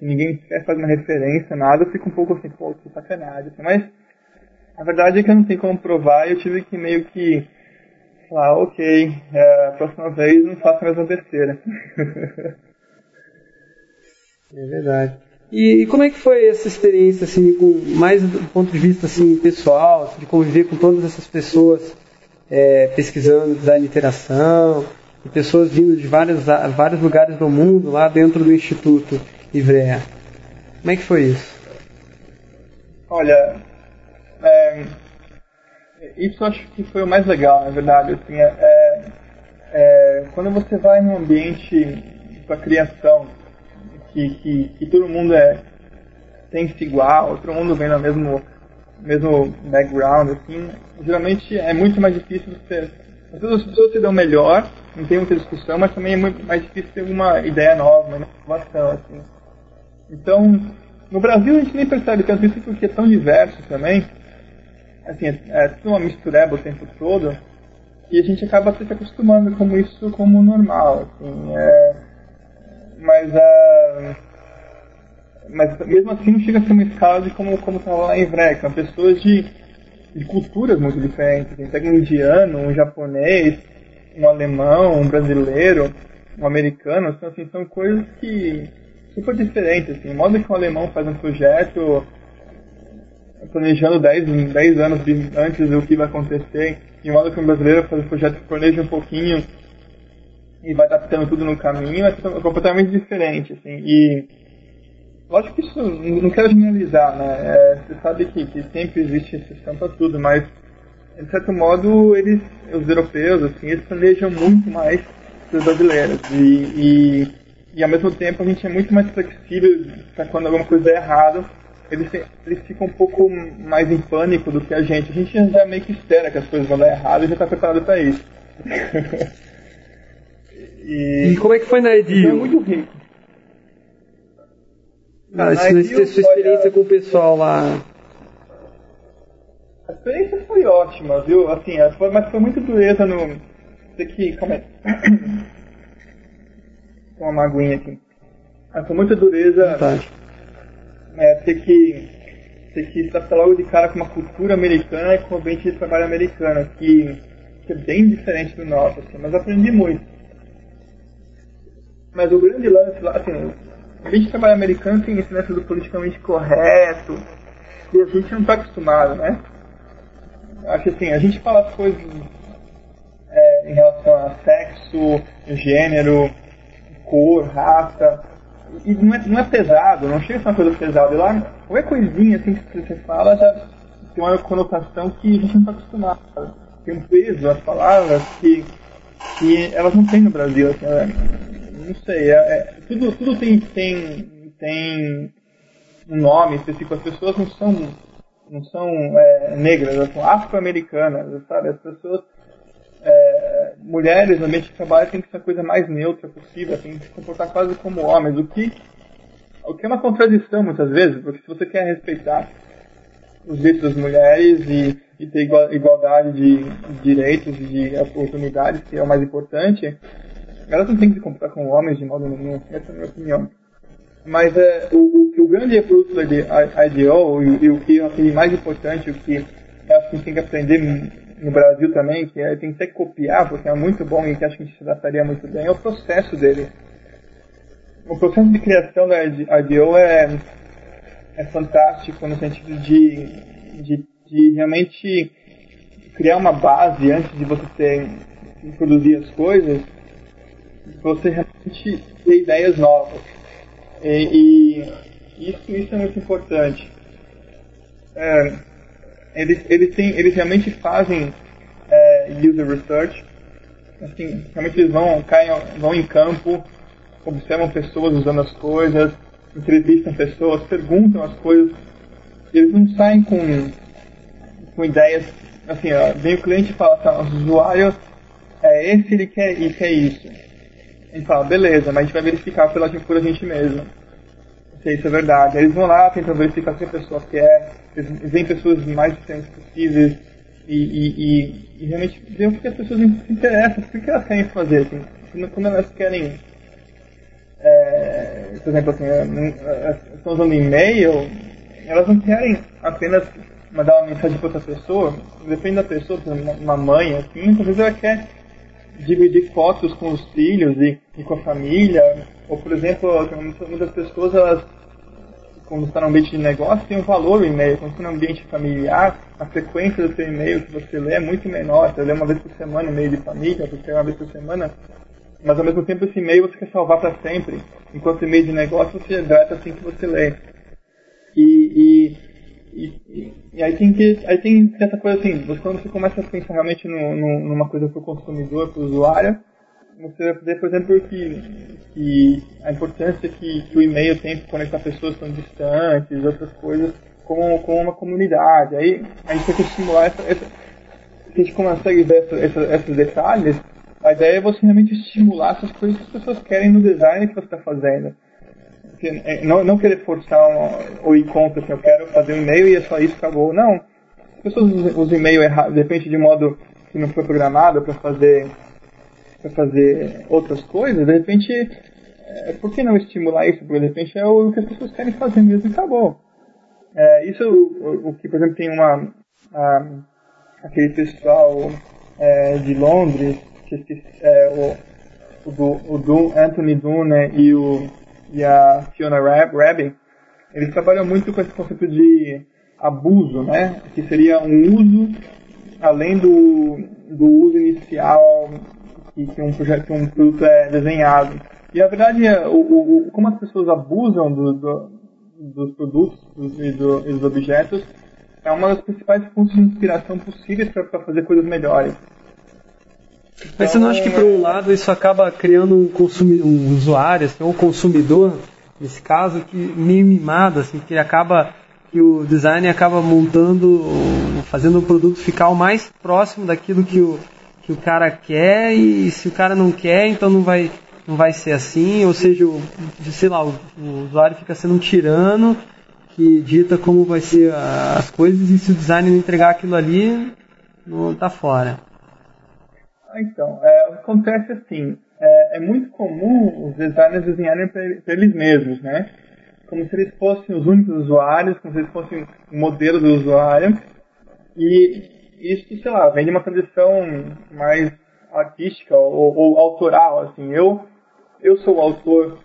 ninguém quer fazer uma referência, nada, eu fico um pouco assim, pô, que sacanagem. Assim, mas a verdade é que eu não tenho como provar eu tive que meio que falar, ok, é, próxima vez não faça a mesma besteira. é verdade. E, e, como é que foi essa experiência, assim, com mais do ponto de vista assim pessoal, de conviver com todas essas pessoas é, pesquisando design de interação, e pessoas vindo de vários, vários lugares do mundo lá dentro do Instituto Ivrea. Como é que foi isso? Olha, é, isso acho que foi o mais legal, na verdade. Assim, é, é quando você vai num ambiente para criação, que, que, que todo mundo é tem-se igual, todo mundo vem no mesmo mesmo background, assim, geralmente é muito mais difícil você. As pessoas se dão melhor, não tem muita discussão, mas também é muito mais difícil ter uma ideia nova, uma inovação, assim. Então, no Brasil a gente nem percebe tanto isso porque é tão diverso também. Assim, é, é tudo uma mistureba o tempo todo, e a gente acaba se acostumando com isso como normal, assim. É, mas a. Uh, mas mesmo assim não chega a ser uma escala de como como estava lá em Vreca, pessoas de, de culturas muito diferentes. Tem pega um indiano, um japonês, um alemão, um brasileiro, um americano, então, assim, são coisas que super diferentes. Assim. O modo que um alemão faz um projeto planejando 10, 10 anos antes do que vai acontecer, e o modo que um brasileiro faz um projeto planeja um pouquinho e vai adaptando tudo no caminho, é completamente diferente. Assim. E Lógico que isso, não quero generalizar, né? É, você sabe que, que sempre existe exceção para tudo, mas, de certo modo, eles, os europeus, assim, eles planejam muito mais que os brasileiros. E, e, e, ao mesmo tempo, a gente é muito mais flexível para quando alguma coisa der errado, eles, eles ficam um pouco mais em pânico do que a gente. A gente já meio que espera que as coisas vão dar errado e já está preparado para isso. e, e, como é que foi na Edil? Então é muito rico. Ah, sua, sua experiência com o pessoal lá. A experiência foi ótima, viu? Assim, foi, mas foi muito dureza no. Aqui, calma aí. uma maguinha aqui. Mas foi muita dureza é, ter que ter que estar logo de cara com uma cultura americana e com um ambiente de trabalho americano, que, que é bem diferente do nosso, assim, mas aprendi muito. Mas o grande lance lá, assim, a gente trabalho americano tem esse lance do politicamente correto, e a gente não está acostumado, né? Acho assim, a gente fala as coisas é, em relação a sexo, gênero, cor, raça, e não é, não é pesado, não chega a ser uma coisa pesada. E lá, qualquer coisinha assim que você fala já tem uma conotação que a gente não está acostumado. Tem um peso as palavras que, que elas não têm no Brasil. Assim, né? Não sei, é, é, tudo, tudo tem, tem, tem um nome específico. As pessoas não são, não são é, negras, elas são afro-americanas, sabe? As pessoas, é, mulheres no ambiente de trabalho tem que ser a coisa mais neutra possível, tem que se comportar quase como homens, o que O que é uma contradição muitas vezes, porque se você quer respeitar os direitos das mulheres e, e ter igualdade de direitos e de oportunidades, que é o mais importante, elas não têm que se comportar com homens de modo nenhum, essa é a minha opinião. Mas é, o, o, o grande produto da IDO e, e o que eu achei mais importante, o que acho que a gente tem que aprender no Brasil também, que é, tem que que copiar, porque é muito bom e que acho que a gente se adaptaria muito bem, é o processo dele o processo de criação da IDO é, é fantástico no sentido de, de, de realmente criar uma base antes de você ter, produzir as coisas, você realmente ter ideias novas. E, e isso, isso é muito importante. É, eles, eles, têm, eles realmente fazem é, user research, assim, realmente eles vão, caem, vão em campo, observam pessoas usando as coisas, entrevistam pessoas, perguntam as coisas. Eles não saem com, com ideias, assim, ó, vem o cliente e fala assim, o usuário é esse, ele quer, ele quer isso. Gente fala, beleza, mas a gente vai verificar pela, por a gente mesmo. Se isso é verdade. Eles vão lá, tentam verificar se a pessoa quer, eles veem pessoas mais diferentes possíveis e, e, e, e realmente ver o que as pessoas se interessam, o que elas querem fazer. Assim, quando elas querem é, por exemplo, assim, é, é, estão usando e-mail, elas não querem apenas mandar uma mensagem para outra pessoa, depende da pessoa, uma mãe, assim, muitas vezes ela quer dividir fotos com os filhos e, e com a família, ou por exemplo, muitas pessoas, elas, quando está no ambiente de negócio, tem um valor o e-mail, quando está no ambiente familiar, a frequência do seu e-mail que você lê é muito menor, você lê uma vez por semana e-mail de família, você lê uma vez por semana. Mas ao mesmo tempo esse e-mail você quer salvar para sempre, enquanto e-mail de negócio você deleta assim que você lê. E, e, e, e, aí tem que aí tem essa coisa assim, você, quando você começa a pensar realmente no, no, numa coisa para o consumidor, para o usuário, você vai poder, por exemplo, que, que a importância que, que o e-mail tem para conectar pessoas tão distantes, outras coisas, com, com uma comunidade. Aí a gente tem que estimular essa, essa a gente consegue ver essa, essa, esses detalhes, a ideia é você realmente estimular essas coisas que as pessoas querem no design que você está fazendo. É, não, não querer forçar ou ir contra, assim, eu quero fazer um e-mail e é só isso, acabou. Não. As pessoas usam e-mail errado, de repente de modo que não foi programado para fazer para fazer outras coisas, de repente, é, por que não estimular isso? Porque de repente é o que as pessoas querem fazer mesmo e acabou. É, isso o, o, que, por exemplo, tem uma a, aquele pessoal é, de Londres que é, o, o, o Anthony Dune e, o, e a Fiona Rabin, eles trabalham muito com esse conceito de abuso, né? Que seria um uso além do, do uso inicial que, que um projeto, que um produto é desenhado. E a verdade é, o, o, como as pessoas abusam do, do, dos produtos e, do, e dos objetos é uma das principais fontes de inspiração possíveis para fazer coisas melhores. Mas você não acha que, por um lado, isso acaba criando um, consumi um usuário, assim, um consumidor, nesse caso, que meio mimado, assim, que acaba que o design acaba montando, fazendo o produto ficar o mais próximo daquilo que o, que o cara quer e se o cara não quer, então não vai, não vai ser assim, ou seja, o, sei lá, o, o usuário fica sendo um tirano que dita como vai ser as coisas e se o design não entregar aquilo ali, não tá fora. Então, é, acontece assim, é, é, muito comum os designers desenharem para eles mesmos, né? Como se eles fossem os únicos usuários, como se eles fossem o modelo do usuário. E isso, sei lá, vem de uma tradição mais artística ou, ou autoral, assim. Eu, eu sou o autor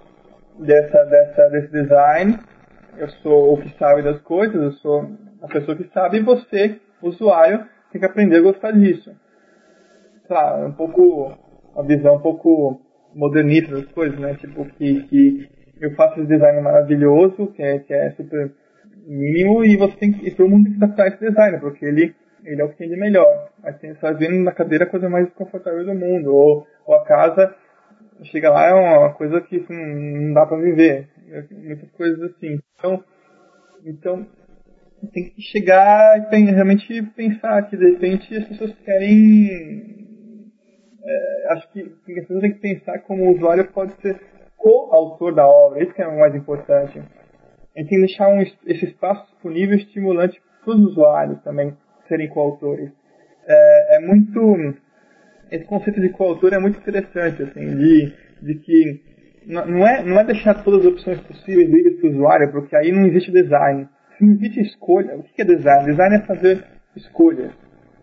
dessa, dessa, desse design, eu sou o que sabe das coisas, eu sou a pessoa que sabe, e você, usuário, tem que aprender a gostar disso sei um pouco, uma visão um pouco modernista das coisas, né? Tipo, que, que eu faço esse design maravilhoso, que é, que é super mínimo, e você tem que, e todo mundo tem que adaptar esse design, porque ele, ele é o que tem de melhor. Mas tem você vendo na cadeira a coisa mais confortável do mundo, ou, ou a casa, chega lá é uma coisa que assim, não dá para viver. Muitas coisas assim. Então, então tem que chegar e tem, realmente pensar que de repente as pessoas querem é, acho que, as pessoas têm que pensar como o usuário pode ser co-autor da obra, isso que é o mais importante. A gente tem que deixar um, esse espaço disponível estimulante para os usuários também serem coautores. É, é muito esse conceito de coautor é muito interessante, assim, de, de que não é, não é deixar todas as opções possíveis livres para o usuário, porque aí não existe design. Se não existe escolha, o que é design? Design é fazer escolhas.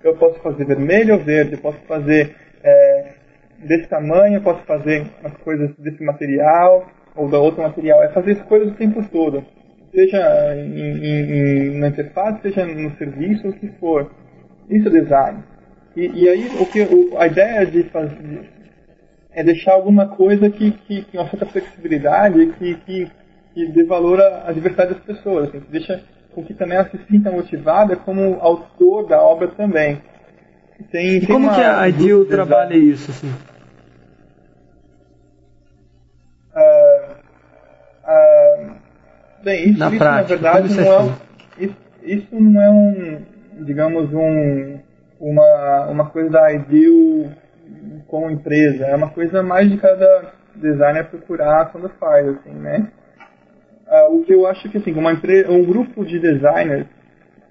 Eu posso fazer vermelho ou verde, eu posso fazer é, desse tamanho, posso fazer as coisas desse material ou da outro material. É fazer escolhas o tempo todo. Seja em, em, na interface, seja no serviço, o que for. Isso é design. E, e aí o que, o, a ideia de fazer é deixar alguma coisa que, que, que uma certa flexibilidade, que, que, que dê valor à, diversidade das pessoas, assim, deixa com que também ela se sinta motivada como autor da obra também. Tem, e tem como que a Ideal trabalha isso? Assim? Uh, uh, bem, isso, na, isso, prática, na verdade não é, isso, isso não é um, digamos, um, uma, uma coisa da Ideal como empresa, é uma coisa mais de cada designer procurar quando faz, assim, né? Uh, o que eu acho que, assim, uma empresa, um grupo de designers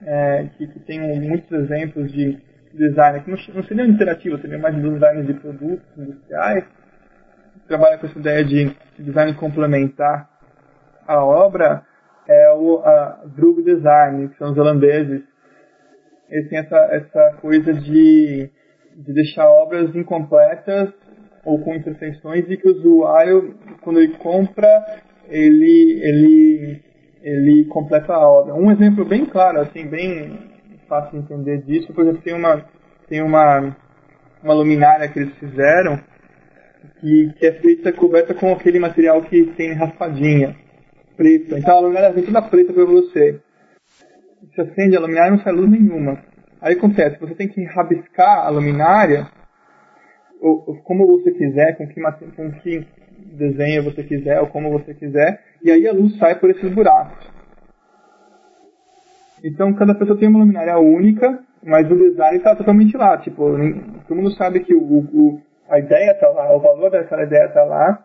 é, que, que tem muitos exemplos de design, que não, não seriam interativos, seriam mais designers de produtos industriais, que trabalham com essa ideia de design complementar a obra, é o a Drug Design, que são os holandeses. Eles têm essa, essa coisa de de deixar obras incompletas ou com imperfeições e que o usuário, quando ele compra, ele, ele, ele completa a obra. Um exemplo bem claro, assim, bem fácil de entender disso, por exemplo, tem uma, tem uma, uma luminária que eles fizeram que, que é feita coberta com aquele material que tem raspadinha preta. Então a luminária vem toda preta para você. Você acende a luminária e não sai luz nenhuma. Aí acontece, você tem que rabiscar a luminária ou, como você quiser, com que, com que desenho você quiser, ou como você quiser, e aí a luz sai por esses buracos. Então cada pessoa tem uma luminária única, mas o design está totalmente lá. Tipo, todo mundo sabe que o, o a ideia está lá, o valor daquela ideia está lá,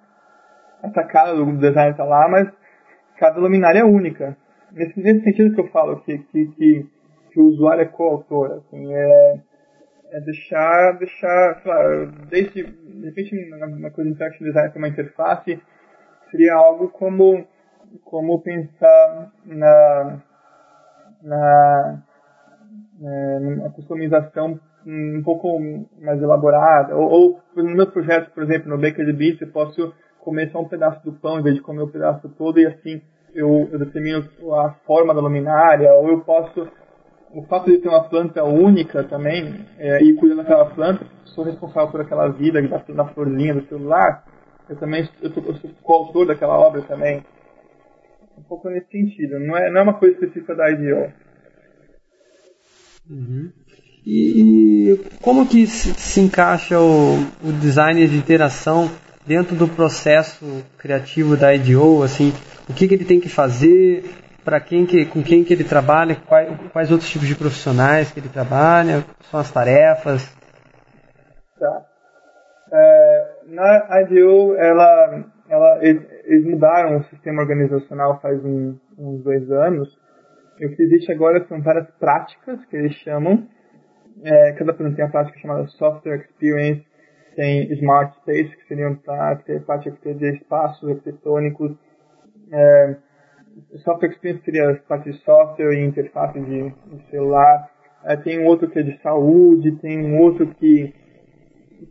a sacada do design está lá, mas cada luminária é única. Nesse, nesse sentido que eu falo que, que, que que o usuário é coautor, assim, é, é deixar, deixar, claro, desde, de repente, na coisa de interaction design tem uma interface, seria algo como, como pensar na, na, na customização um pouco mais elaborada, ou, ou no meu projeto, por exemplo, no Baker Beats, eu posso comer só um pedaço do pão em vez de comer o pedaço todo e assim eu, eu determino a forma da luminária, ou eu posso o fato de ter uma planta única também, é, e cuidar daquela planta, sou responsável por aquela vida que está na florzinha do celular, eu também eu, tô, eu sou coautor daquela obra também. Um pouco nesse sentido, não é, não é uma coisa específica da IDO. Uhum. E, como que se, se encaixa o, o, design de interação dentro do processo criativo da IDO? Assim, o que, que ele tem que fazer? para quem que, com quem que ele trabalha, quais, quais, outros tipos de profissionais que ele trabalha, são as tarefas. Tá. É, na IDEO, ela, ela, eles, mudaram o sistema organizacional faz um, uns dois anos. E o que existe agora são várias práticas que eles chamam. É, cada plano tem a prática chamada Software Experience, tem Smart Space, que seriam práticas de espaços arquitetônicos, é, software experience seria a parte de software e interface de, de celular. É, tem um outro que é de saúde, tem um outro que,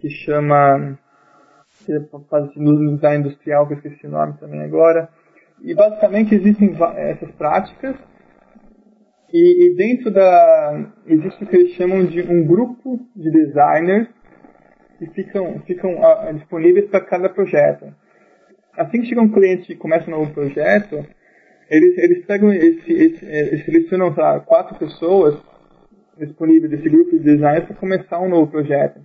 que chama que faz design industrial, que eu esqueci o nome também agora. E basicamente existem essas práticas e, e, dentro da existe o que eles chamam de um grupo de designers que ficam ficam uh, disponíveis para cada projeto. Assim que chega um cliente e começa um novo projeto, eles, eles pegam esse, esse, eles selecionam lá, quatro pessoas disponíveis desse grupo de designers para começar um novo projeto.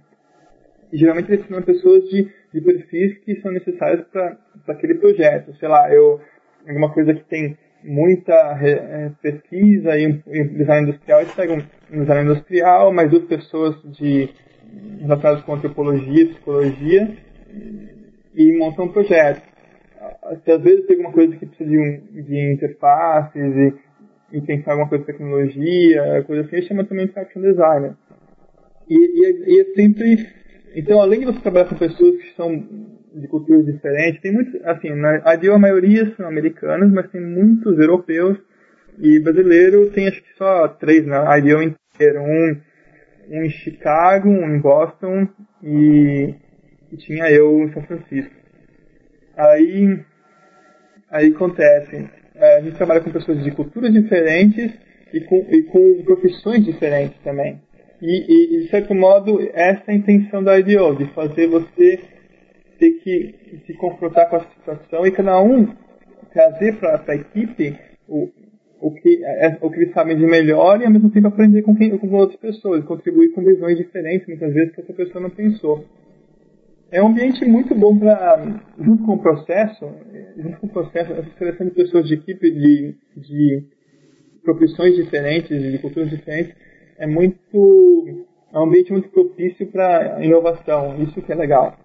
E geralmente selecionam pessoas de, de perfis que são necessários para aquele projeto. Sei lá, eu alguma coisa que tem muita é, pesquisa e, e design industrial, eles pegam um design industrial, mais duas pessoas de relacionadas com antropologia, psicologia e montam um projeto se às vezes tem alguma coisa que precisa de, um, de interfaces e, e pensar alguma coisa de tecnologia, coisa assim, chama também de action designer. E, e, é, e é sempre. Então, além de você trabalhar com pessoas que são de culturas diferentes, tem muitos. Assim, IDEO a maioria são americanos, mas tem muitos europeus e brasileiro tem acho que só três na IDEO inteiro. Um, um em Chicago, um em Boston e, e tinha eu em São Francisco. Aí, aí acontece, é, a gente trabalha com pessoas de culturas diferentes e com, e com profissões diferentes também. E, e, de certo modo, essa é a intenção da IDO, de fazer você ter que se confrontar com a situação e cada um trazer para a equipe o, o, que, é, o que eles sabem de melhor e ao mesmo tempo aprender com, quem, com outras pessoas, contribuir com visões diferentes, muitas vezes, que essa pessoa não pensou. É um ambiente muito bom para, junto com o processo, junto com o processo, essa seleção de pessoas de equipe de, de profissões diferentes, de culturas diferentes, é muito é um ambiente muito propício para inovação. Isso que é legal.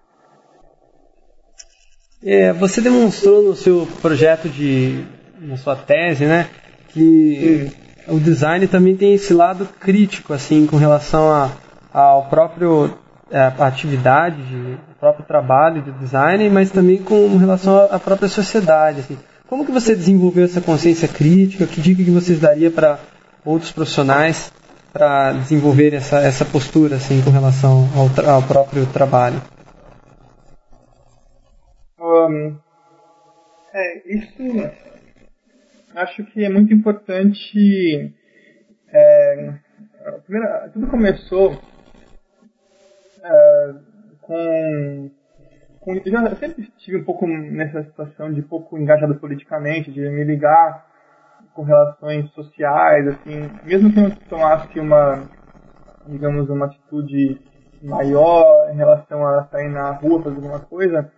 É, você demonstrou no seu projeto de na sua tese, né, que Sim. o design também tem esse lado crítico, assim, com relação a, ao próprio é, a atividade, de, o próprio trabalho de design, mas também com relação à própria sociedade. Assim. Como que você desenvolveu essa consciência crítica? Que dica que vocês daria para outros profissionais para desenvolver essa, essa postura assim com relação ao, ao próprio trabalho? Um, é, isso acho que é muito importante. É, primeiro, tudo começou é, com, com. Já sempre estive um pouco nessa situação de pouco engajado politicamente, de me ligar com relações sociais, assim, mesmo que eu tomasse uma, digamos, uma atitude maior em relação a sair na rua fazer alguma coisa,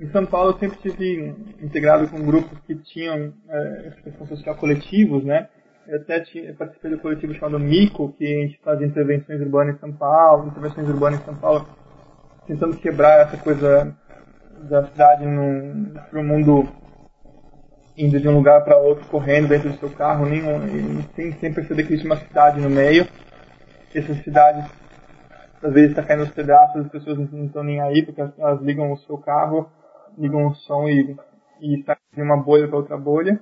em São Paulo eu sempre estive integrado com grupos que tinham é, social coletivos, né? Eu até tinha, eu participei do coletivo chamado Mico, que a gente fazia intervenções urbanas em São Paulo, intervenções urbanas em São Paulo, tentando quebrar essa coisa da cidade para o mundo indo de um lugar para outro, correndo dentro do seu carro, nenhum, sem, sem perceber que existe uma cidade no meio. Essa cidade, às vezes, está caindo aos pedaços, as pessoas não estão nem aí, porque elas ligam o seu carro, ligam o som e, e está de uma bolha para outra bolha.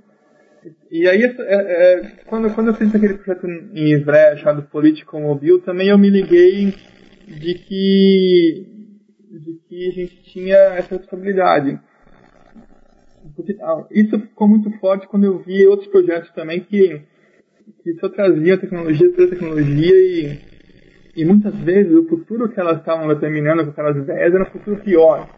E aí, é, é, quando, quando eu fiz aquele projeto em Ivrea chamado Político Mobil, também eu me liguei de que, de que a gente tinha essa responsabilidade isso ficou muito forte quando eu vi outros projetos também que, que só traziam tecnologia pela tecnologia e, e muitas vezes o futuro que elas estavam determinando com aquelas ideias era um futuro pior.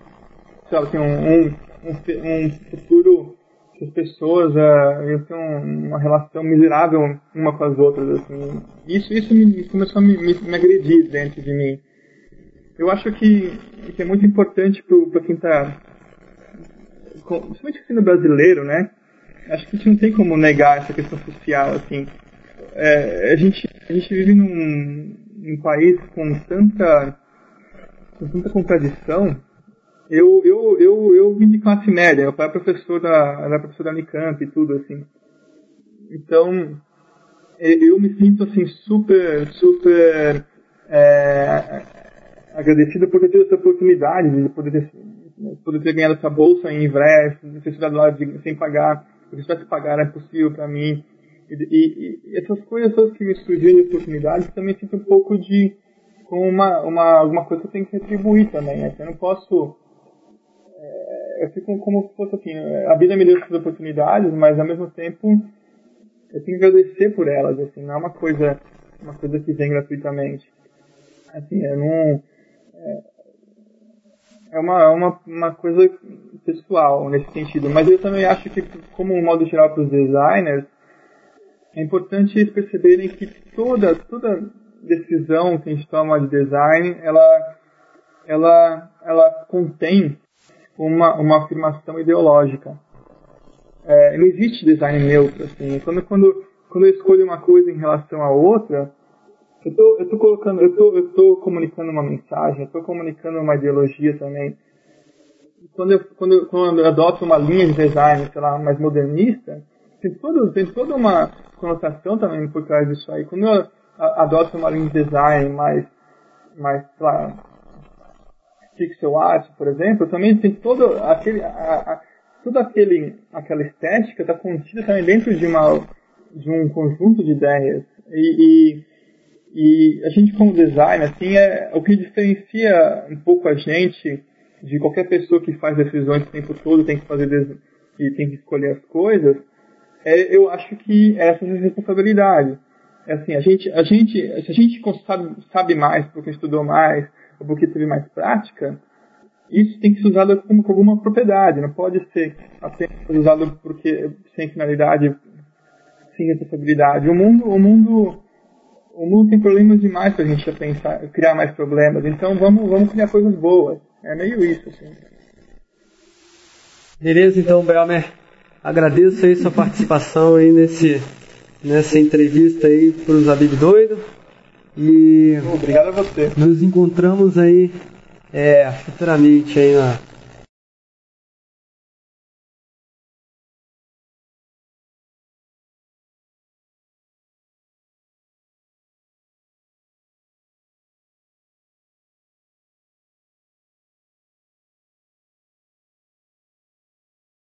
Sabe, assim, um, um, um, futuro que as pessoas uh, iam ter um, uma relação miserável uma com as outras. Assim. Isso, isso me, começou a me, me, me agredir dentro de mim. Eu acho que, que é muito importante para quem está principalmente sendo brasileiro, né? Acho que a gente não tem como negar essa questão social, assim. É, a, gente, a gente vive num, num país com tanta, com tanta contradição. Eu, eu, eu, eu vim de classe média, meu pai é professor da, era professor da Unicamp e tudo, assim. Então, eu me sinto, assim, super, super é, agradecido por ter tido essa oportunidade de poder ter, poder ter ganhado essa bolsa em Ivrea, ter estudado lá de, sem pagar, porque se tivesse pagar é possível para mim. E, e, e, essas coisas que me surgiram de oportunidades também sinto um pouco de com uma, uma alguma coisa que eu tenho que retribuir também. Né? Eu não posso é, eu fico como se fosse assim, a vida me deu essas oportunidades, mas ao mesmo tempo eu tenho que agradecer por elas, assim, não é uma coisa, uma coisa que vem gratuitamente. Assim, eu não, é, é uma, uma, uma coisa pessoal nesse sentido. Mas eu também acho que, como um modo geral para os designers, é importante eles perceberem que toda, toda decisão que a gente toma de design, ela, ela, ela contém uma, uma afirmação ideológica. É, não existe design neutro, assim. Quando, quando, quando eu escolho uma coisa em relação a outra, eu tô, eu tô colocando, eu tô, eu tô comunicando uma mensagem, eu tô comunicando uma ideologia também. quando eu, quando, quando eu adoto uma linha de design, sei lá, mais modernista, tem, todo, tem toda uma conotação também por trás disso aí. Quando eu adoto uma linha de design mais, mais sei lá, pixel art, por exemplo, também tem todo aquele, a, a, toda aquele, aquela estética está contida também dentro de, uma, de um conjunto de ideias. E, e, e, a gente como design, assim, é o que diferencia um pouco a gente de qualquer pessoa que faz decisões o tempo todo, tem que fazer e tem que escolher as coisas, é, eu acho que essa é a responsabilidade. É assim, a gente, a gente, se a gente sabe, sabe mais porque estudou mais, ou porque teve mais prática, isso tem que ser usado como, com alguma propriedade, não pode ser apenas usado porque sem finalidade, sem responsabilidade. O mundo, o mundo, o mundo tem problemas demais para a gente pensar, criar mais problemas. Então vamos, vamos criar coisas boas. É meio isso, assim. Beleza, então, Belmer. Agradeço aí sua participação aí nesse, nessa entrevista aí para os Doido. E Obrigado a você. Nos encontramos aí é, futuramente aí na,